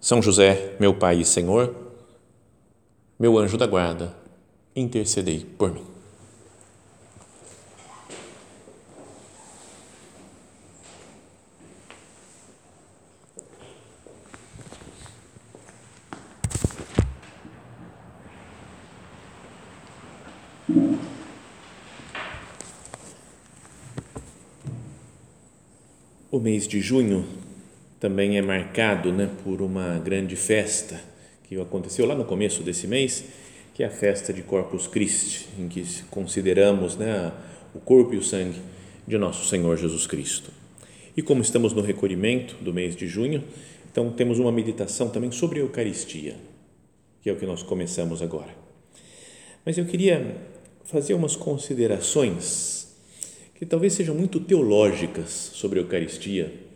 são José, meu Pai e Senhor, meu anjo da guarda, intercedei por mim. O mês de junho também é marcado né, por uma grande festa que aconteceu lá no começo desse mês, que é a festa de Corpus Christi, em que consideramos né, o corpo e o sangue de nosso Senhor Jesus Cristo. E como estamos no recolhimento do mês de junho, então temos uma meditação também sobre a Eucaristia, que é o que nós começamos agora. Mas eu queria fazer umas considerações que talvez sejam muito teológicas sobre a Eucaristia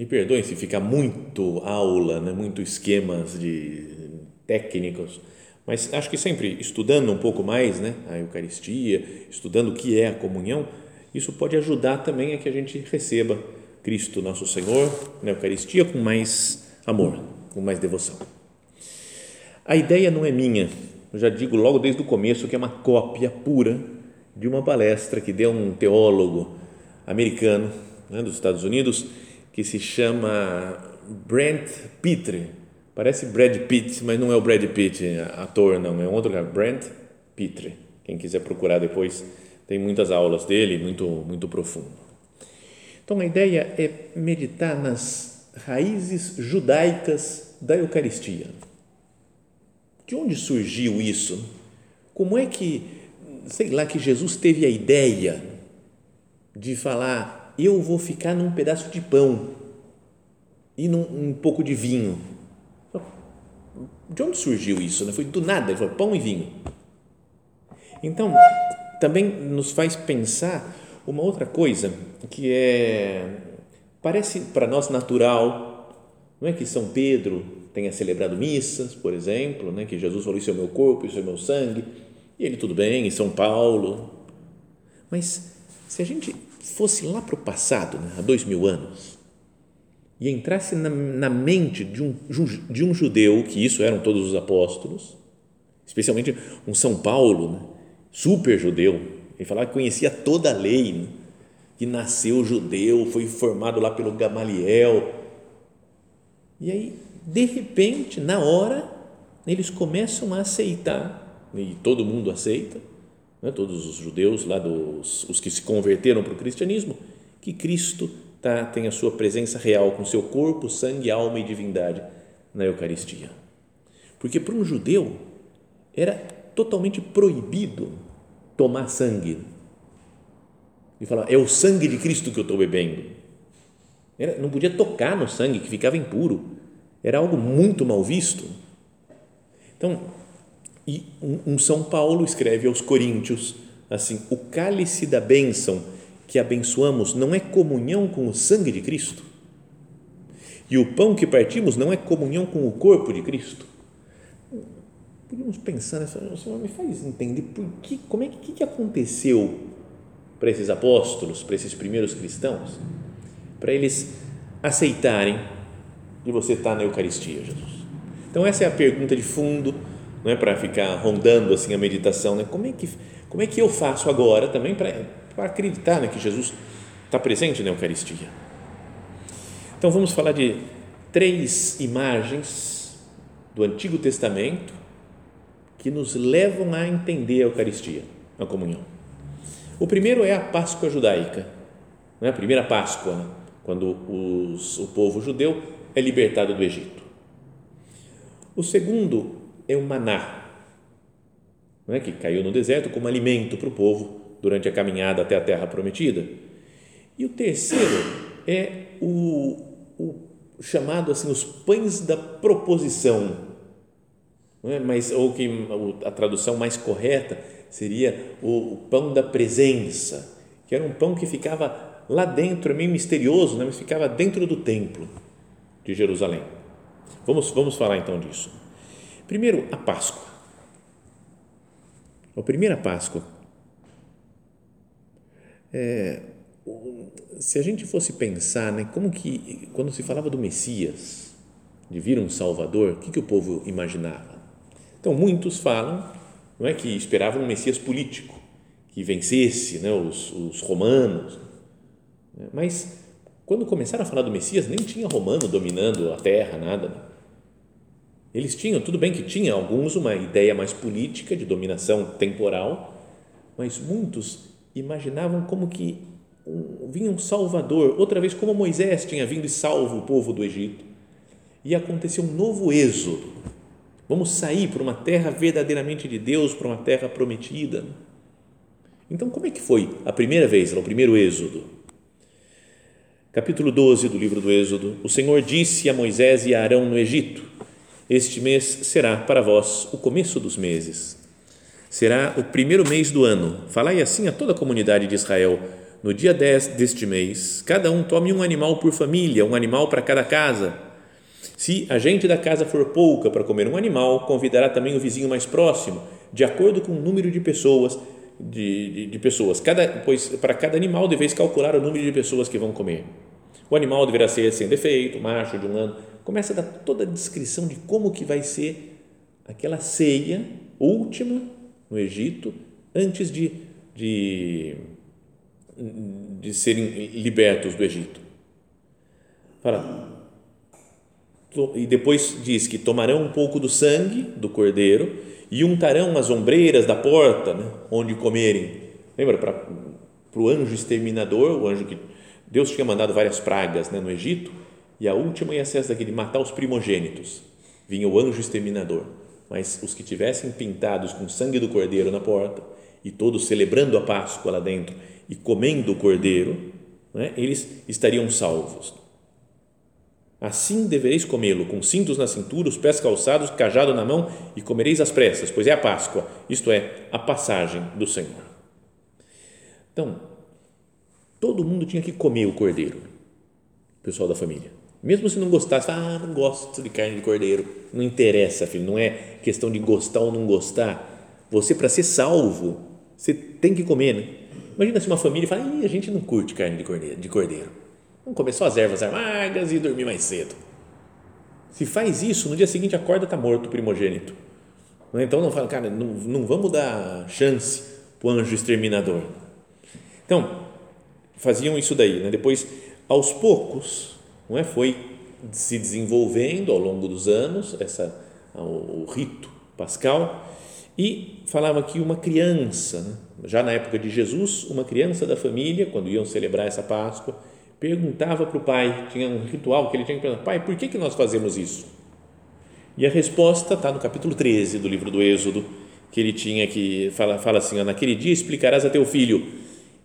me perdoem se ficar muito aula, né, muito esquemas de técnicos, mas acho que sempre estudando um pouco mais né, a Eucaristia, estudando o que é a comunhão, isso pode ajudar também a que a gente receba Cristo nosso Senhor na Eucaristia com mais amor, com mais devoção. A ideia não é minha, eu já digo logo desde o começo que é uma cópia pura de uma palestra que deu um teólogo americano né, dos Estados Unidos que se chama Brent Pitre. Parece Brad Pitt, mas não é o Brad Pitt, ator, não, é outro cara, Brent Pitre. Quem quiser procurar depois, tem muitas aulas dele, muito, muito profundo. Então a ideia é meditar nas raízes judaicas da Eucaristia. De onde surgiu isso? Como é que, sei lá, que Jesus teve a ideia de falar eu vou ficar num pedaço de pão e num um pouco de vinho. De onde surgiu isso? Né? Foi do nada, ele falou pão e vinho. Então, também nos faz pensar uma outra coisa que é parece para nós natural, não é que São Pedro tenha celebrado missas, por exemplo, né, que Jesus falou isso é o meu corpo, isso é o meu sangue, e ele tudo bem, em São Paulo. Mas se a gente fosse lá para o passado, né, há dois mil anos, e entrasse na, na mente de um, de um judeu, que isso eram todos os apóstolos, especialmente um São Paulo, né, super judeu, ele falava que conhecia toda a lei, né, que nasceu judeu, foi formado lá pelo Gamaliel. E aí, de repente, na hora, eles começam a aceitar, e todo mundo aceita, né, todos os judeus lá dos os que se converteram para o cristianismo, que Cristo tá, tem a sua presença real com seu corpo, sangue, alma e divindade na Eucaristia. Porque para um judeu era totalmente proibido tomar sangue e falar é o sangue de Cristo que eu estou bebendo. Era, não podia tocar no sangue que ficava impuro. Era algo muito mal visto. Então e um, um São Paulo escreve aos Coríntios assim: o cálice da bênção que abençoamos não é comunhão com o sangue de Cristo? E o pão que partimos não é comunhão com o corpo de Cristo? Podíamos pensar nessa, Senhor, me faz entender por que, como é que, que aconteceu para esses apóstolos, para esses primeiros cristãos, para eles aceitarem que você está na Eucaristia, Jesus. Então essa é a pergunta de fundo não é para ficar rondando assim a meditação, né? Como é que como é que eu faço agora também para acreditar né, que Jesus está presente na Eucaristia? Então vamos falar de três imagens do Antigo Testamento que nos levam a entender a Eucaristia, a comunhão. O primeiro é a Páscoa judaica, né? a primeira Páscoa, né? quando os, o povo judeu é libertado do Egito. O segundo é o maná, não é? que caiu no deserto como alimento para o povo durante a caminhada até a terra prometida. E o terceiro é o, o chamado assim os pães da proposição, não é? mas ou que a tradução mais correta seria o, o pão da presença, que era um pão que ficava lá dentro, meio misterioso, né? mas ficava dentro do templo de Jerusalém. Vamos, vamos falar então disso. Primeiro, a Páscoa. A primeira Páscoa. É, se a gente fosse pensar, né, como que, quando se falava do Messias, de vir um Salvador, o que, que o povo imaginava? Então, muitos falam não é, que esperavam um Messias político, que vencesse né, os, os romanos. Né, mas, quando começaram a falar do Messias, nem tinha romano dominando a terra, nada. Eles tinham, tudo bem que tinha alguns uma ideia mais política, de dominação temporal, mas muitos imaginavam como que vinha um Salvador, outra vez como Moisés tinha vindo e salvo o povo do Egito. E aconteceu um novo êxodo. Vamos sair para uma terra verdadeiramente de Deus, para uma terra prometida. Então, como é que foi a primeira vez, o primeiro êxodo? Capítulo 12 do livro do Êxodo. O Senhor disse a Moisés e a Arão no Egito: Este mês será para vós o começo dos meses. Será o primeiro mês do ano. Falai assim a toda a comunidade de Israel no dia 10 deste mês, cada um tome um animal por família, um animal para cada casa. Se a gente da casa for pouca para comer um animal, convidará também o vizinho mais próximo, de acordo com o número de pessoas. De, de, de pessoas, cada, pois para cada animal deveis calcular o número de pessoas que vão comer. O animal deverá ser sem defeito, macho de um ano. Começa a dar toda a descrição de como que vai ser aquela ceia última no Egito antes de, de de serem libertos do Egito. Fala, e depois diz que tomarão um pouco do sangue do cordeiro e untarão as ombreiras da porta né, onde comerem. Lembra, para o anjo exterminador, o anjo que Deus tinha mandado várias pragas né, no Egito, e a última ia ser essa daqui, de matar os primogênitos. Vinha o anjo exterminador, mas os que tivessem pintados com sangue do cordeiro na porta, e todos celebrando a Páscoa lá dentro, e comendo o cordeiro, né, eles estariam salvos. Assim devereis comê-lo, com cintos na cintura, os pés calçados, cajado na mão, e comereis às pressas, pois é a Páscoa, isto é, a passagem do Senhor. Então, todo mundo tinha que comer o cordeiro, o pessoal da família. Mesmo se não gostasse, ah, não gosto de carne de cordeiro. Não interessa, filho, não é questão de gostar ou não gostar. Você, para ser salvo, você tem que comer, né? Imagina se uma família fala, a gente não curte carne de cordeiro, de cordeiro. Vamos comer só as ervas amargas e dormir mais cedo. Se faz isso, no dia seguinte acorda, está morto o primogênito. Então não fala, cara, não, não vamos dar chance para o anjo exterminador. Então, faziam isso daí. Né? Depois, aos poucos, não é? foi se desenvolvendo ao longo dos anos essa, o, rito pascal e falava que uma criança, né? já na época de Jesus, uma criança da família, quando iam celebrar essa Páscoa, perguntava para o pai, tinha um ritual que ele tinha que perguntar, pai, por que, que nós fazemos isso? E a resposta está no capítulo 13 do livro do Êxodo, que ele tinha que, fala, fala assim, naquele dia explicarás a teu filho,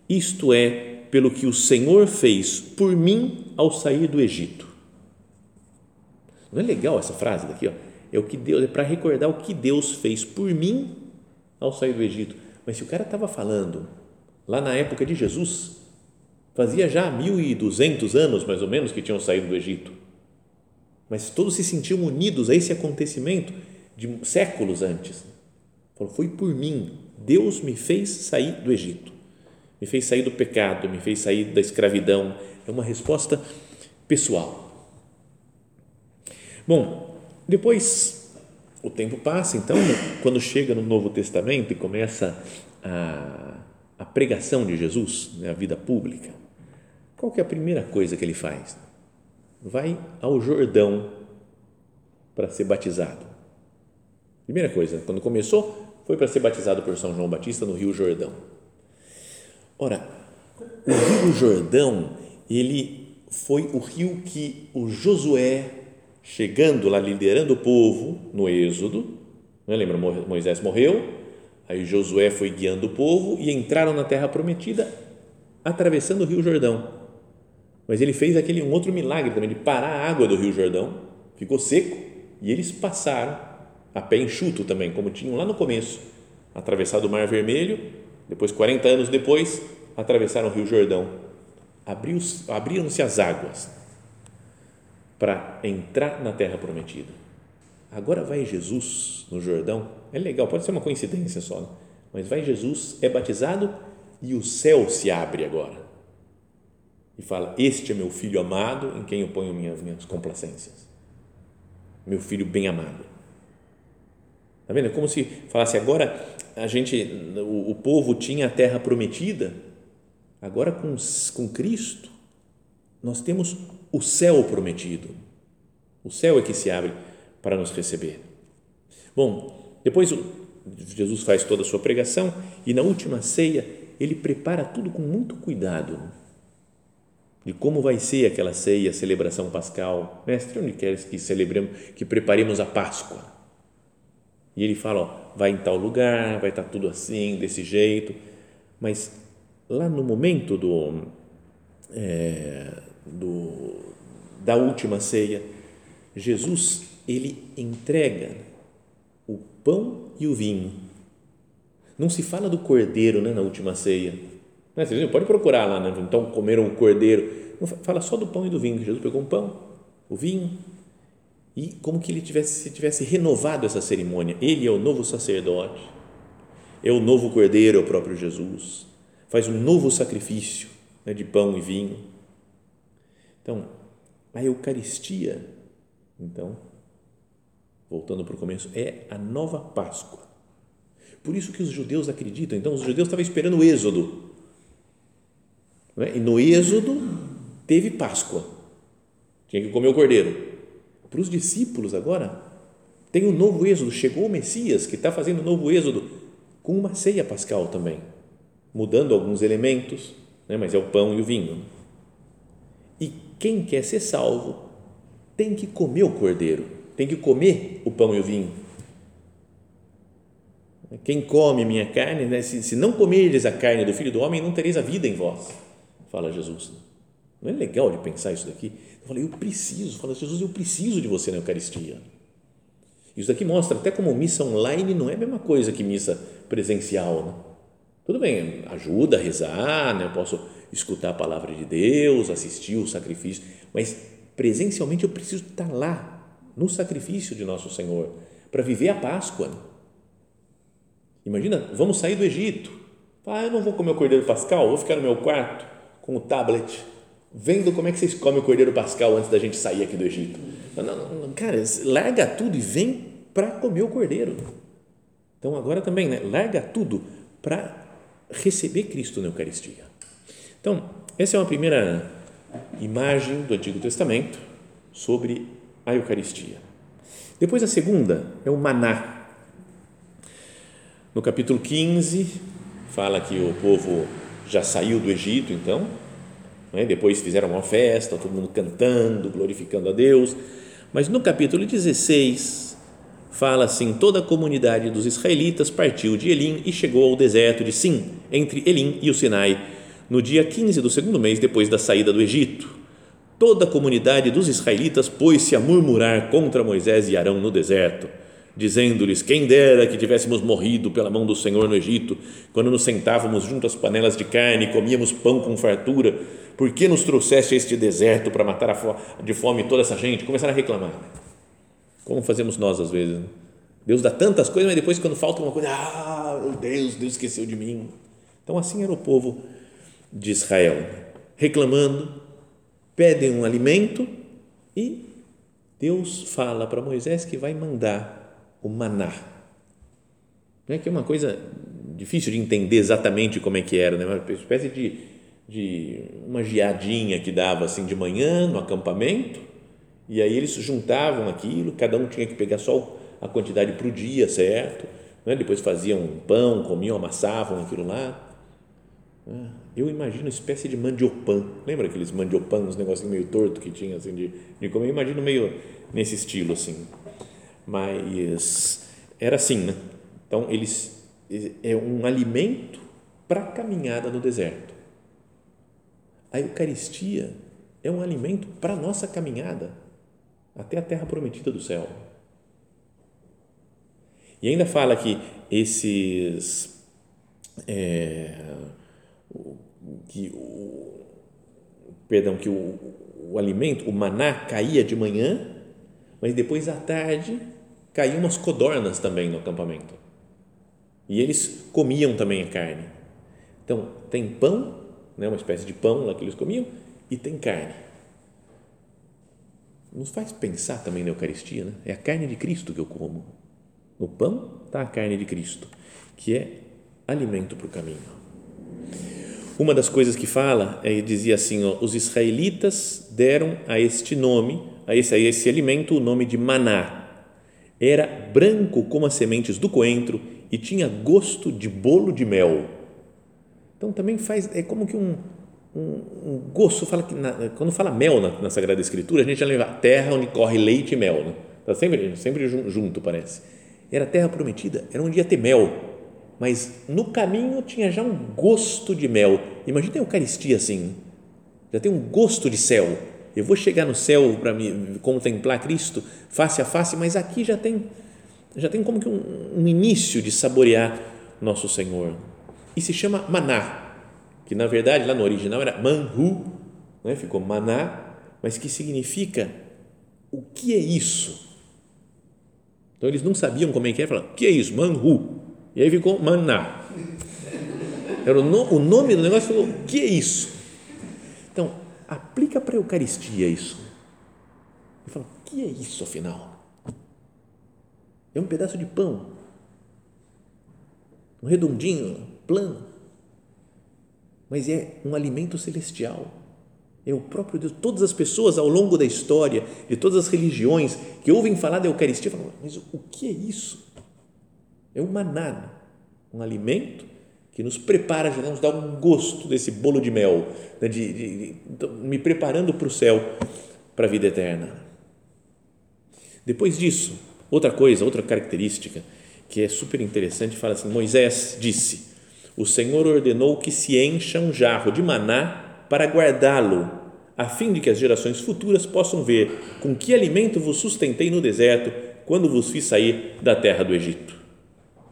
isto é pelo que o Senhor fez por mim ao sair do Egito. Não é legal essa frase daqui? Ó? É o que Deus é para recordar o que Deus fez por mim ao sair do Egito. Mas se o cara estava falando lá na época de Jesus, fazia já 1200 anos mais ou menos que tinham saído do Egito. Mas todos se sentiam unidos a esse acontecimento de séculos antes. Falou, foi por mim, Deus me fez sair do Egito. Me fez sair do pecado, me fez sair da escravidão. É uma resposta pessoal. Bom, depois o tempo passa, então, quando chega no Novo Testamento e começa a, a pregação de Jesus, né, a vida pública, qual que é a primeira coisa que ele faz? Vai ao Jordão para ser batizado. Primeira coisa, quando começou, foi para ser batizado por São João Batista no Rio Jordão. Ora, o Rio Jordão, ele foi o rio que o Josué chegando lá, liderando o povo no Êxodo, não lembra? Moisés morreu, aí Josué foi guiando o povo e entraram na terra prometida, atravessando o rio Jordão. Mas ele fez aquele um outro milagre também de parar a água do Rio Jordão, ficou seco e eles passaram a pé enxuto também, como tinham lá no começo, atravessado o Mar Vermelho, depois 40 anos depois, atravessaram o Rio Jordão. Abriram-se as águas para entrar na terra prometida. Agora vai Jesus no Jordão. É legal, pode ser uma coincidência só, né? mas vai Jesus, é batizado e o céu se abre agora. E fala: Este é meu filho amado, em quem eu ponho minhas, minhas complacências. Meu filho bem amado. Está vendo? É como se falasse: agora a gente, o, o povo tinha a terra prometida, agora com, com Cristo, nós temos o céu prometido. O céu é que se abre para nos receber. Bom, depois Jesus faz toda a sua pregação e na última ceia ele prepara tudo com muito cuidado de como vai ser aquela ceia, a celebração pascal. Mestre, onde queres que celebremos, que preparemos a Páscoa? E ele fala, ó, vai em tal lugar, vai estar tudo assim, desse jeito, mas lá no momento do, é, do da última ceia, Jesus ele entrega o pão e o vinho. Não se fala do cordeiro né, na última ceia. Né, você pode procurar lá, né? então comeram o cordeiro. Fala só do pão e do vinho. Jesus pegou um pão, o vinho, e como que ele tivesse, se tivesse renovado essa cerimônia. Ele é o novo sacerdote, é o novo cordeiro, é o próprio Jesus. Faz um novo sacrifício né, de pão e vinho. Então, a Eucaristia, então, voltando para o começo, é a nova Páscoa. Por isso que os judeus acreditam. Então, os judeus estavam esperando o Êxodo. É? E no Êxodo teve Páscoa. Tinha que comer o cordeiro. Para os discípulos agora, tem um novo Êxodo. Chegou o Messias, que está fazendo um novo Êxodo, com uma ceia pascal também, mudando alguns elementos, né? mas é o pão e o vinho. E quem quer ser salvo tem que comer o cordeiro tem que comer o pão e o vinho. Quem come minha carne, né? se, se não comerdes a carne do Filho do Homem, não tereis a vida em vós, fala Jesus. Não é legal de pensar isso daqui? Eu falei, eu preciso, fala Jesus, eu preciso de você na Eucaristia. Isso daqui mostra até como missa online não é a mesma coisa que missa presencial. Né? Tudo bem, ajuda a rezar, né? eu posso escutar a palavra de Deus, assistir o sacrifício, mas presencialmente eu preciso estar lá no sacrifício de nosso Senhor, para viver a Páscoa. Imagina, vamos sair do Egito. Ah, eu não vou comer o cordeiro pascal, vou ficar no meu quarto com o tablet, vendo como é que vocês comem o cordeiro pascal antes da gente sair aqui do Egito. Não, não, não, cara, larga tudo e vem para comer o cordeiro. Então agora também, né? larga tudo para receber Cristo na Eucaristia. Então, essa é uma primeira imagem do Antigo Testamento sobre a Eucaristia. Depois a segunda é o maná. No capítulo 15, fala que o povo já saiu do Egito, então, né? depois fizeram uma festa, todo mundo cantando, glorificando a Deus. Mas no capítulo 16, fala assim: toda a comunidade dos israelitas partiu de Elim e chegou ao deserto de Sim, entre Elim e o Sinai, no dia 15 do segundo mês depois da saída do Egito Toda a comunidade dos israelitas pôs-se a murmurar contra Moisés e Arão no deserto, dizendo-lhes: Quem dera que tivéssemos morrido pela mão do Senhor no Egito, quando nos sentávamos junto às panelas de carne e comíamos pão com fartura. Por que nos trouxeste a este deserto para matar de fome toda essa gente? Começaram a reclamar. Como fazemos nós às vezes? Né? Deus dá tantas coisas, mas depois, quando falta uma coisa, ah, meu Deus, Deus esqueceu de mim. Então, assim era o povo de Israel, reclamando pedem um alimento e Deus fala para Moisés que vai mandar o maná. é Que é uma coisa difícil de entender exatamente como é que era, né? uma espécie de, de uma geadinha que dava assim de manhã no acampamento e aí eles juntavam aquilo, cada um tinha que pegar só a quantidade para o dia, certo? Né? Depois faziam um pão, comiam, amassavam aquilo lá. Né? eu imagino uma espécie de mandiopan. Lembra aqueles mandiopan, uns negocinhos meio torto que tinha assim de, de comer? Eu imagino meio nesse estilo assim. Mas era assim, né? Então eles é um alimento para a caminhada no deserto. A Eucaristia é um alimento para a nossa caminhada até a terra prometida do céu. E ainda fala que esses. É, que o, perdão, que o, o alimento, o maná, caía de manhã, mas depois à tarde caíam umas codornas também no acampamento. E eles comiam também a carne. Então, tem pão, né, uma espécie de pão lá que eles comiam, e tem carne. Nos faz pensar também na Eucaristia, né? É a carne de Cristo que eu como. No pão está a carne de Cristo, que é alimento para o caminho. Uma das coisas que fala, é, dizia assim, ó, os israelitas deram a este nome, a esse, a esse alimento, o nome de maná. Era branco como as sementes do coentro e tinha gosto de bolo de mel. Então também faz, é como que um, um, um gosto, fala que na, quando fala mel na, na, Sagrada Escritura, a gente já leva a terra onde corre leite e mel, né? Tá sempre, sempre junto, parece. Era a terra prometida, era onde ia ter mel, mas no caminho tinha já um gosto de mel. Imagina a Eucaristia assim, já tem um gosto de céu. Eu vou chegar no céu para me contemplar Cristo face a face, mas aqui já tem já tem como que um, um início de saborear nosso Senhor. E se chama maná que na verdade lá no original era manhu, né? ficou maná, mas que significa o que é isso? Então eles não sabiam como é que é, falaram, o que é isso? Manhu. E aí ficou maná. Era o, no, o nome do negócio falou, o que é isso? Então, aplica para a Eucaristia isso. E fala, o que é isso afinal? É um pedaço de pão, um redondinho, plano mas é um alimento celestial. É o próprio Deus. Todas as pessoas ao longo da história, de todas as religiões que ouvem falar da Eucaristia, falam: mas o que é isso? É um maná, um alimento que nos prepara, já nos dá um gosto desse bolo de mel, né, de, de, de, me preparando para o céu, para a vida eterna. Depois disso, outra coisa, outra característica que é super interessante, fala assim: Moisés disse o Senhor ordenou que se encha um jarro de maná para guardá-lo, a fim de que as gerações futuras possam ver com que alimento vos sustentei no deserto quando vos fiz sair da terra do Egito.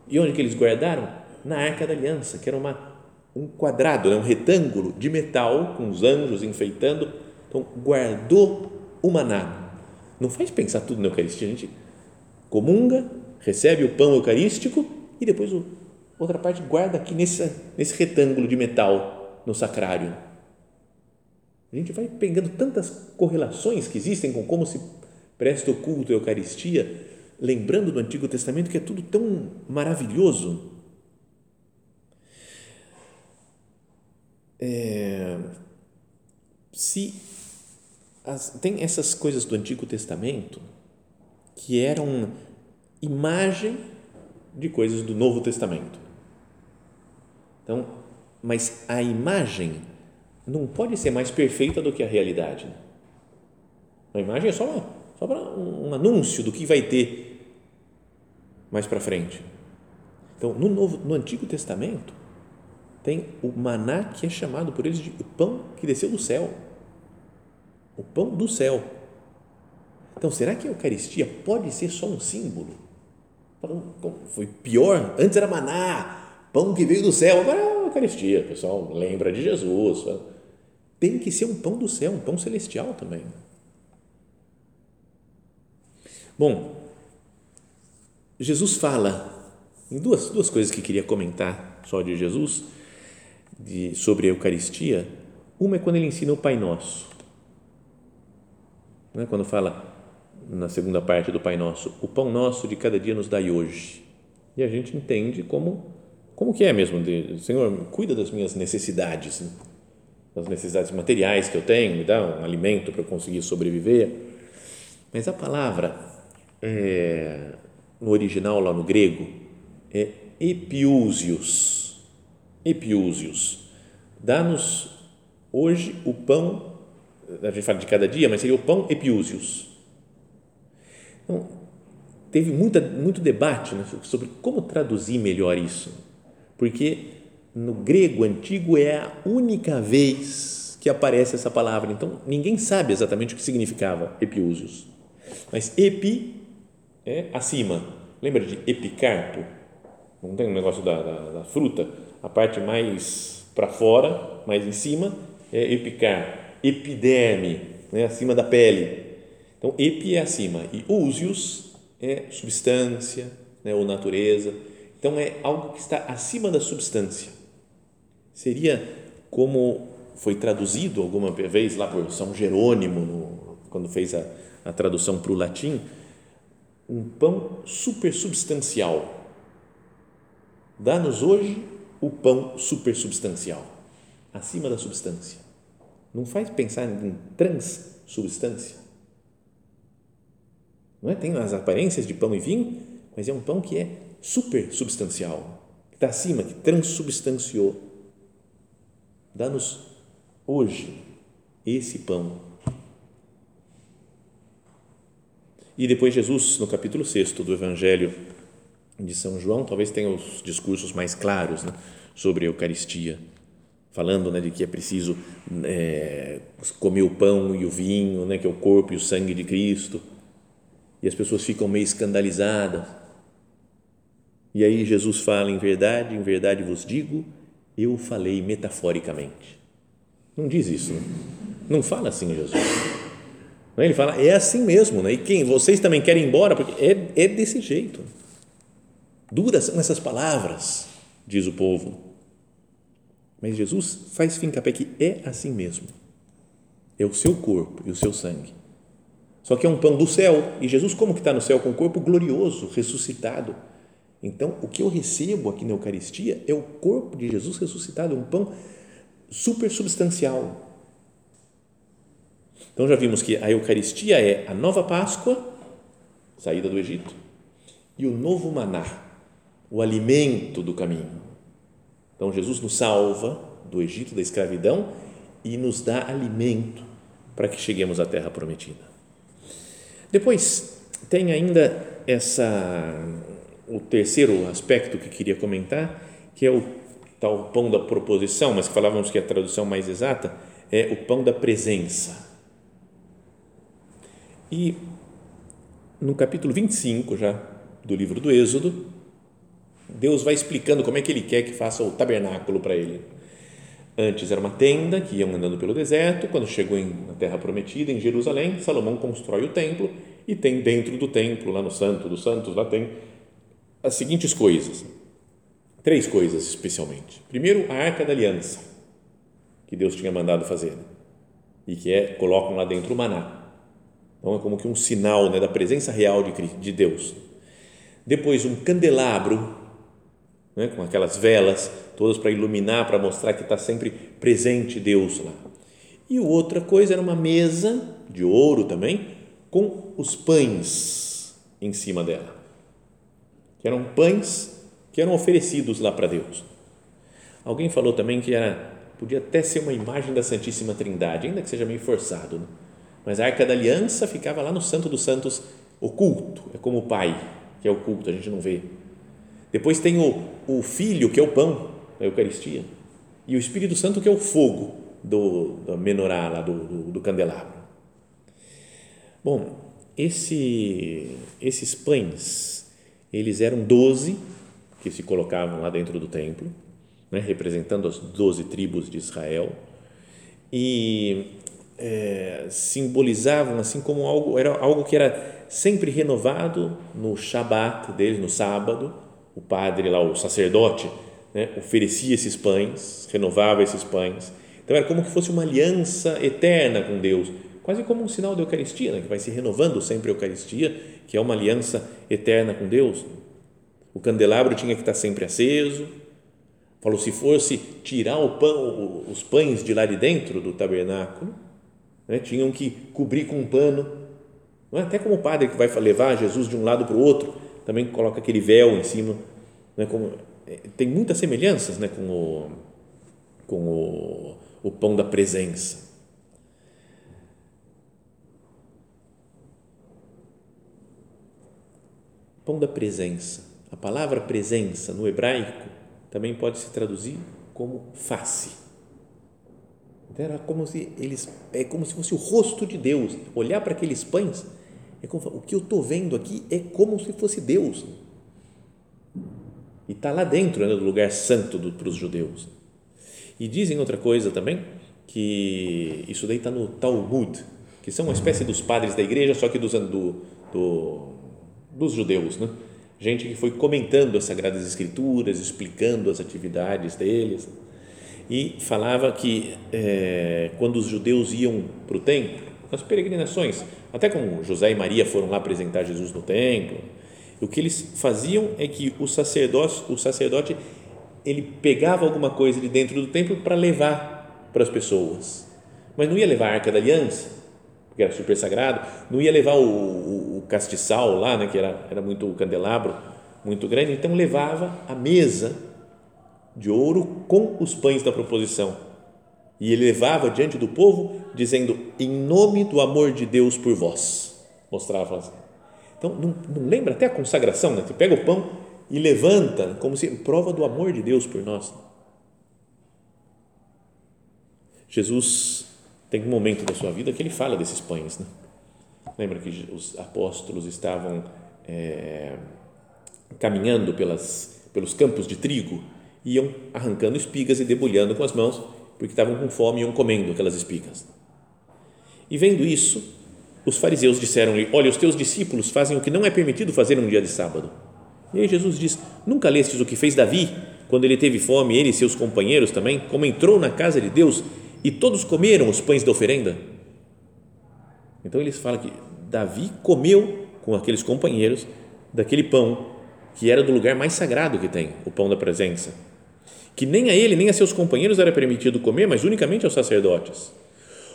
E onde que eles guardaram? Na Arca da Aliança, que era uma, um quadrado, né, um retângulo de metal com os anjos enfeitando. Então, guardou o maná. Não faz pensar tudo na Eucaristia. A gente comunga, recebe o pão eucarístico e depois o outra parte guarda aqui nesse, nesse retângulo de metal no sacrário. A gente vai pegando tantas correlações que existem com como se presta o culto à Eucaristia, lembrando do Antigo Testamento que é tudo tão maravilhoso. É, se as, tem essas coisas do Antigo Testamento que eram imagem de coisas do Novo Testamento. Então, mas a imagem não pode ser mais perfeita do que a realidade. A imagem é só, só para um anúncio do que vai ter mais para frente. Então, no, Novo, no Antigo Testamento, tem o maná que é chamado por eles de o pão que desceu do céu. O pão do céu. Então, será que a Eucaristia pode ser só um símbolo? Foi pior? Antes era maná, pão que veio do céu, agora é a Eucaristia, o pessoal lembra de Jesus. Tem que ser um pão do céu, um pão celestial também. Bom, Jesus fala em duas, duas coisas que queria comentar só de Jesus, de, sobre a Eucaristia. Uma é quando ele ensina o Pai Nosso. Né? Quando fala na segunda parte do Pai Nosso, o pão nosso de cada dia nos dai hoje. E a gente entende como como que é mesmo? De, Senhor, cuida das minhas necessidades, né? das necessidades materiais que eu tenho, me dá um alimento para eu conseguir sobreviver. Mas a palavra, é, no original, lá no grego, é epiúsios. Epiúsios. Dá-nos hoje o pão, a gente fala de cada dia, mas seria o pão epiúsios. Então, teve muita, muito debate né, sobre como traduzir melhor isso porque no grego antigo é a única vez que aparece essa palavra. Então, ninguém sabe exatamente o que significava epiúzios. Mas epi é acima. Lembra de epicarpo? Não tem um negócio da, da, da fruta? A parte mais para fora, mais em cima, é epicar. Epiderme, né? acima da pele. Então, epi é acima. E úzios é substância, né? ou natureza. Então, é algo que está acima da substância. Seria como foi traduzido alguma vez lá por São Jerônimo, no, quando fez a, a tradução para o latim, um pão supersubstancial. Dá-nos hoje o pão supersubstancial, acima da substância. Não faz pensar em transsubstância. Não é? Tem as aparências de pão e vinho, mas é um pão que é supersubstancial, que está acima, que transubstanciou. Dá-nos hoje esse pão. E depois Jesus, no capítulo 6 do Evangelho de São João, talvez tenha os discursos mais claros né, sobre a Eucaristia, falando né, de que é preciso é, comer o pão e o vinho, né, que é o corpo e o sangue de Cristo, e as pessoas ficam meio escandalizadas. E aí Jesus fala: em verdade, em verdade vos digo, eu falei metaforicamente. Não diz isso, né? não fala assim Jesus. Ele fala, é assim mesmo, né? e quem? Vocês também querem ir embora? Porque é, é desse jeito. Duras são essas palavras, diz o povo. Mas Jesus faz fim capé que é assim mesmo. É o seu corpo e o seu sangue. Só que é um pão do céu. E Jesus, como que está no céu? Com o corpo glorioso, ressuscitado. Então, o que eu recebo aqui na Eucaristia é o corpo de Jesus ressuscitado, um pão super substancial. Então, já vimos que a Eucaristia é a nova Páscoa, saída do Egito, e o novo maná, o alimento do caminho. Então Jesus nos salva do Egito, da escravidão e nos dá alimento para que cheguemos à terra prometida. Depois tem ainda essa o terceiro aspecto que queria comentar, que é o tal pão da proposição, mas que falávamos que a tradução mais exata é o pão da presença. E no capítulo 25 já do livro do Êxodo, Deus vai explicando como é que ele quer que faça o tabernáculo para ele. Antes era uma tenda que iam andando pelo deserto, quando chegou em, na terra prometida, em Jerusalém, Salomão constrói o templo e tem dentro do templo, lá no Santo dos Santos, lá tem as seguintes coisas. Três coisas especialmente. Primeiro, a Arca da Aliança, que Deus tinha mandado fazer, e que é, colocam lá dentro o maná. Então é como que um sinal né, da presença real de Deus. Depois, um candelabro né, com aquelas velas todas para iluminar, para mostrar que está sempre presente Deus lá. E outra coisa era uma mesa de ouro também, com os pães em cima dela, que eram pães que eram oferecidos lá para Deus. Alguém falou também que era, podia até ser uma imagem da Santíssima Trindade, ainda que seja meio forçado, né? mas a Arca da Aliança ficava lá no Santo dos Santos oculto, é como o Pai, que é oculto, a gente não vê depois tem o, o Filho, que é o pão da Eucaristia, e o Espírito Santo, que é o fogo do, do menorá, lá, do, do, do candelabro. Bom, esse, esses pães, eles eram doze que se colocavam lá dentro do templo, né, representando as doze tribos de Israel, e é, simbolizavam assim como algo, era algo que era sempre renovado no Shabat deles, no sábado, o padre lá, o sacerdote, né, oferecia esses pães, renovava esses pães. Então era como que fosse uma aliança eterna com Deus, quase como um sinal de Eucaristia, né, que vai se renovando sempre a Eucaristia, que é uma aliança eterna com Deus. O candelabro tinha que estar sempre aceso. Falou se fosse tirar pão, os pães de lá de dentro do tabernáculo, né, tinham que cobrir com um pano. Não é? Até como o padre que vai levar Jesus de um lado para o outro, também coloca aquele véu em cima, né, como, é, tem muitas semelhanças né, com, o, com o, o pão da presença. Pão da presença. A palavra presença no hebraico também pode se traduzir como face. Então era como se eles, é como se fosse o rosto de Deus. Olhar para aqueles pães, é como, o que eu estou vendo aqui é como se fosse Deus. E está lá dentro né, do lugar santo para os judeus. E dizem outra coisa também, que isso daí está no Talmud, que são uma espécie dos padres da igreja, só que dos, do, do, dos judeus, né? gente que foi comentando as Sagradas Escrituras, explicando as atividades deles, e falava que é, quando os judeus iam para o templo, nas peregrinações, até como José e Maria foram lá apresentar Jesus no templo, o que eles faziam é que o sacerdote, o sacerdote ele pegava alguma coisa de dentro do templo para levar para as pessoas, mas não ia levar a arca da aliança, porque era super sagrado, não ia levar o, o, o castiçal lá, né, que era, era muito candelabro, muito grande, então levava a mesa de ouro com os pães da proposição. E ele levava diante do povo, dizendo: Em nome do amor de Deus por vós. Mostrava assim. Então, não, não lembra até a consagração, né? Você pega o pão e levanta, como se prova do amor de Deus por nós. Jesus tem um momento da sua vida que ele fala desses pães, né? Lembra que os apóstolos estavam é, caminhando pelas, pelos campos de trigo, iam arrancando espigas e debulhando com as mãos, porque estavam com fome e iam comendo aquelas espigas. E vendo isso, os fariseus disseram-lhe: Olha, os teus discípulos fazem o que não é permitido fazer num dia de sábado. E aí Jesus diz: Nunca lestes o que fez Davi, quando ele teve fome, ele e seus companheiros também, como entrou na casa de Deus e todos comeram os pães da oferenda? Então eles falam que Davi comeu com aqueles companheiros daquele pão que era do lugar mais sagrado que tem, o pão da presença. Que nem a ele nem a seus companheiros era permitido comer, mas unicamente aos sacerdotes.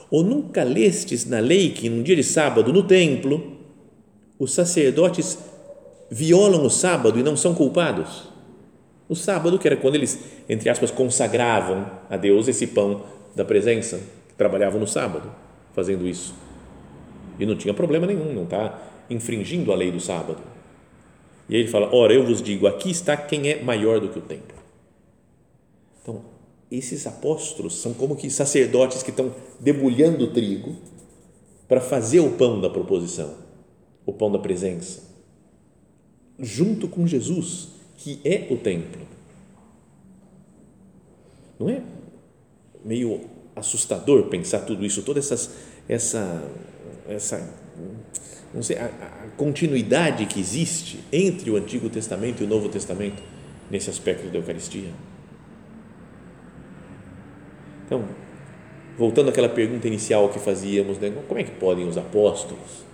Ou nunca lestes na lei que num dia de sábado no templo os sacerdotes violam o sábado e não são culpados? O sábado, que era quando eles, entre aspas, consagravam a Deus esse pão da presença, trabalhavam no sábado fazendo isso. E não tinha problema nenhum, não está infringindo a lei do sábado. E aí ele fala: Ora, eu vos digo, aqui está quem é maior do que o templo. Então, esses apóstolos são como que sacerdotes que estão debulhando o trigo para fazer o pão da proposição, o pão da presença, junto com Jesus, que é o templo. Não é meio assustador pensar tudo isso, toda essas, essa, essa não sei, a, a continuidade que existe entre o Antigo Testamento e o Novo Testamento nesse aspecto da Eucaristia? Então, voltando àquela pergunta inicial que fazíamos, né? como é que podem os apóstolos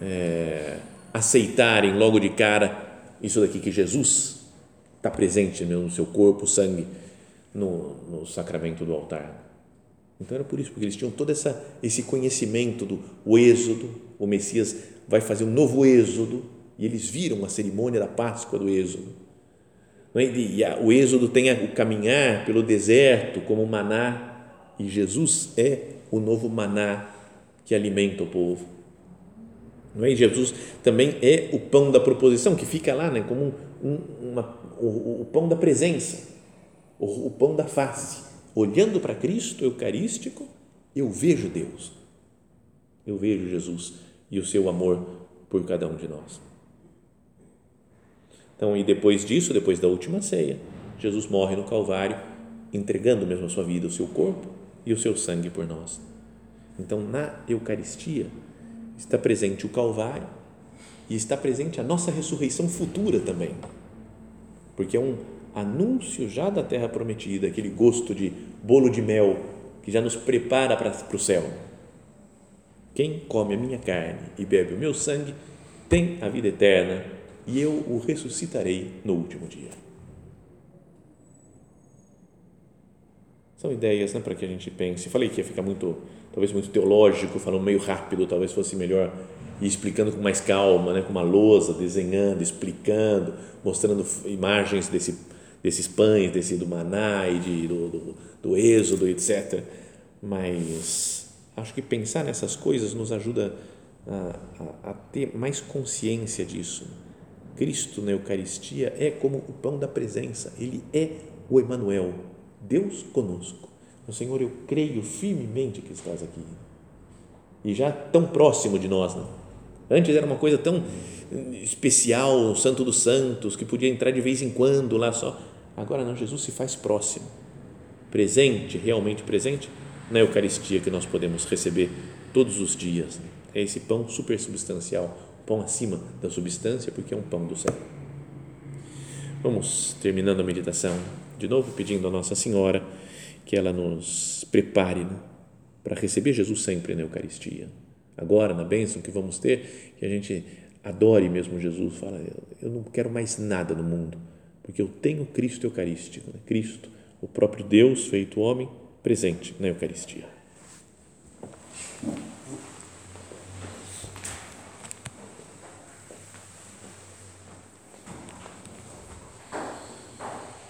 é, aceitarem logo de cara isso daqui que Jesus está presente no seu corpo, sangue, no, no sacramento do altar? Então era por isso, porque eles tinham todo essa, esse conhecimento do o êxodo, o Messias vai fazer um novo êxodo, e eles viram a cerimônia da Páscoa do êxodo o êxodo tem o caminhar pelo deserto como maná, e Jesus é o novo maná que alimenta o povo. Não é? E Jesus também é o pão da proposição, que fica lá né, como um, uma, o, o, pão da presença, o, o pão da face. Olhando para Cristo Eucarístico, eu vejo Deus, eu vejo Jesus e o seu amor por cada um de nós. Então, e depois disso, depois da última ceia, Jesus morre no Calvário, entregando mesmo a sua vida, o seu corpo e o seu sangue por nós. Então, na Eucaristia está presente o Calvário e está presente a nossa ressurreição futura também, porque é um anúncio já da terra prometida, aquele gosto de bolo de mel que já nos prepara para, para o céu. Quem come a minha carne e bebe o meu sangue tem a vida eterna e eu o ressuscitarei no último dia. São ideias né, para que a gente pense. Falei que ia ficar muito, talvez muito teológico, falando meio rápido, talvez fosse melhor ir explicando com mais calma, né, com uma lousa, desenhando, explicando, mostrando imagens desse, desses pães, desse do maná e de, do, do, do êxodo, etc. Mas acho que pensar nessas coisas nos ajuda a, a, a ter mais consciência disso Cristo na Eucaristia é como o pão da presença, ele é o Emanuel, Deus conosco. Senhor, eu creio firmemente que estás aqui. E já tão próximo de nós, não? Antes era uma coisa tão especial, o Santo dos Santos, que podia entrar de vez em quando lá só. Agora não, Jesus se faz próximo, presente, realmente presente na Eucaristia que nós podemos receber todos os dias. É esse pão super substancial, pão acima da substância, porque é um pão do céu. Vamos terminando a meditação de novo, pedindo a Nossa Senhora que ela nos prepare né, para receber Jesus sempre na Eucaristia. Agora, na bênção que vamos ter, que a gente adore mesmo Jesus, fala, eu não quero mais nada no mundo, porque eu tenho Cristo Eucarístico, né? Cristo, o próprio Deus feito homem, presente na Eucaristia.